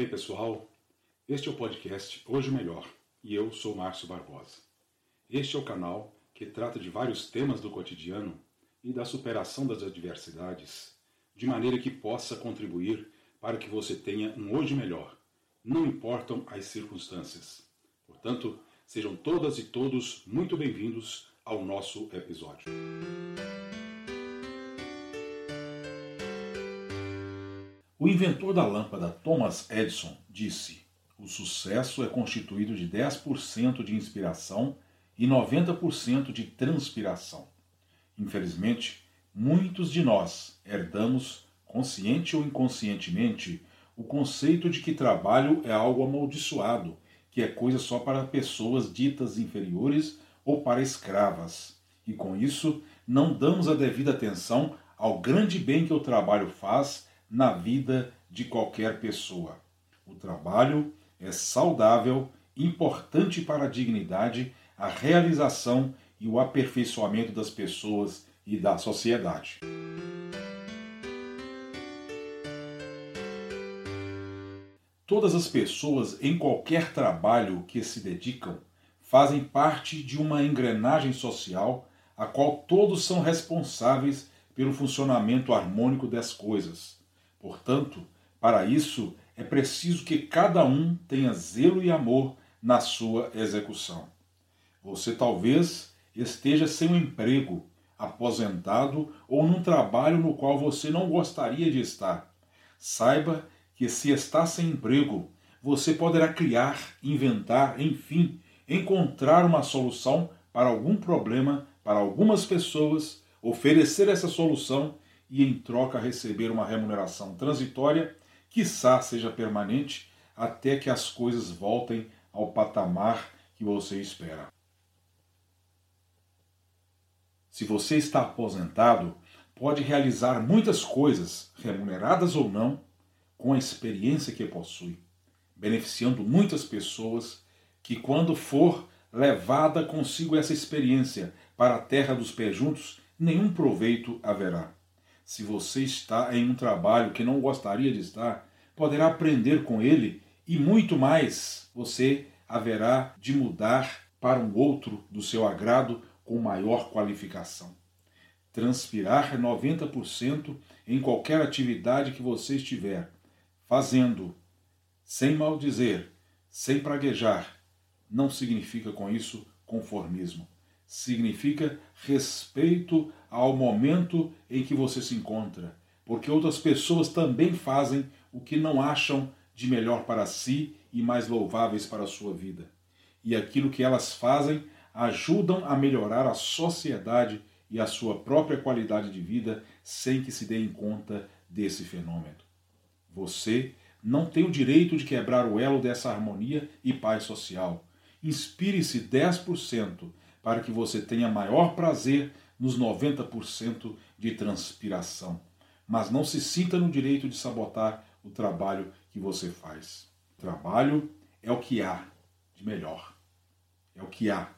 Ei pessoal, este é o podcast Hoje Melhor e eu sou Márcio Barbosa. Este é o canal que trata de vários temas do cotidiano e da superação das adversidades, de maneira que possa contribuir para que você tenha um hoje melhor, não importam as circunstâncias. Portanto, sejam todas e todos muito bem-vindos ao nosso episódio. O inventor da lâmpada Thomas Edison disse: o sucesso é constituído de 10% de inspiração e 90% de transpiração. Infelizmente, muitos de nós herdamos, consciente ou inconscientemente, o conceito de que trabalho é algo amaldiçoado, que é coisa só para pessoas ditas inferiores ou para escravas. E com isso, não damos a devida atenção ao grande bem que o trabalho faz na vida de qualquer pessoa. O trabalho é saudável, importante para a dignidade, a realização e o aperfeiçoamento das pessoas e da sociedade. Todas as pessoas em qualquer trabalho que se dedicam fazem parte de uma engrenagem social a qual todos são responsáveis pelo funcionamento harmônico das coisas. Portanto, para isso é preciso que cada um tenha zelo e amor na sua execução. Você talvez esteja sem um emprego, aposentado ou num trabalho no qual você não gostaria de estar. Saiba que se está sem emprego, você poderá criar, inventar, enfim, encontrar uma solução para algum problema para algumas pessoas, oferecer essa solução e em troca receber uma remuneração transitória quiçá seja permanente, até que as coisas voltem ao patamar que você espera. Se você está aposentado, pode realizar muitas coisas, remuneradas ou não, com a experiência que possui, beneficiando muitas pessoas que, quando for levada consigo essa experiência para a terra dos pés juntos, nenhum proveito haverá se você está em um trabalho que não gostaria de estar, poderá aprender com ele e muito mais você haverá de mudar para um outro do seu agrado com maior qualificação. Transpirar 90% em qualquer atividade que você estiver fazendo, sem maldizer, sem praguejar, não significa com isso conformismo significa respeito ao momento em que você se encontra, porque outras pessoas também fazem o que não acham de melhor para si e mais louváveis para a sua vida. E aquilo que elas fazem ajudam a melhorar a sociedade e a sua própria qualidade de vida sem que se deem conta desse fenômeno. Você não tem o direito de quebrar o elo dessa harmonia e paz social. Inspire-se 10% para que você tenha maior prazer nos 90% de transpiração. Mas não se sinta no direito de sabotar o trabalho que você faz. Trabalho é o que há de melhor. É o que há.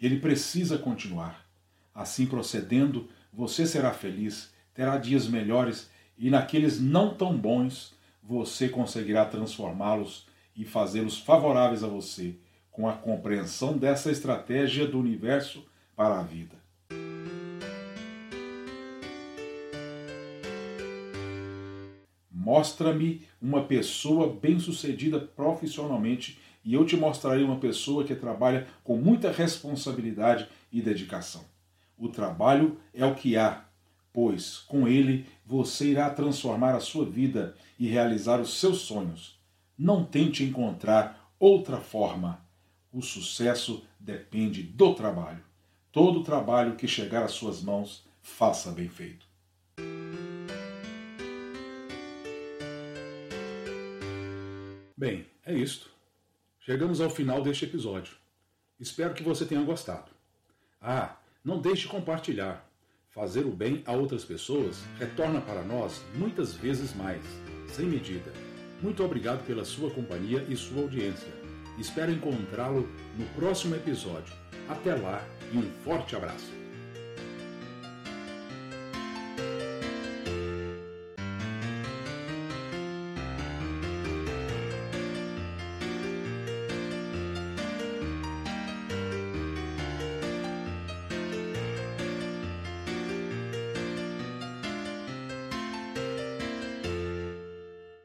Ele precisa continuar. Assim procedendo, você será feliz, terá dias melhores e naqueles não tão bons você conseguirá transformá-los e fazê-los favoráveis a você com a compreensão dessa estratégia do universo para a vida. Mostra-me uma pessoa bem-sucedida profissionalmente e eu te mostrarei uma pessoa que trabalha com muita responsabilidade e dedicação. O trabalho é o que há, pois com ele você irá transformar a sua vida e realizar os seus sonhos. Não tente encontrar outra forma o sucesso depende do trabalho. Todo trabalho que chegar às suas mãos, faça bem feito. Bem, é isto. Chegamos ao final deste episódio. Espero que você tenha gostado. Ah, não deixe de compartilhar. Fazer o bem a outras pessoas retorna para nós muitas vezes mais, sem medida. Muito obrigado pela sua companhia e sua audiência. Espero encontrá-lo no próximo episódio. Até lá e um forte abraço.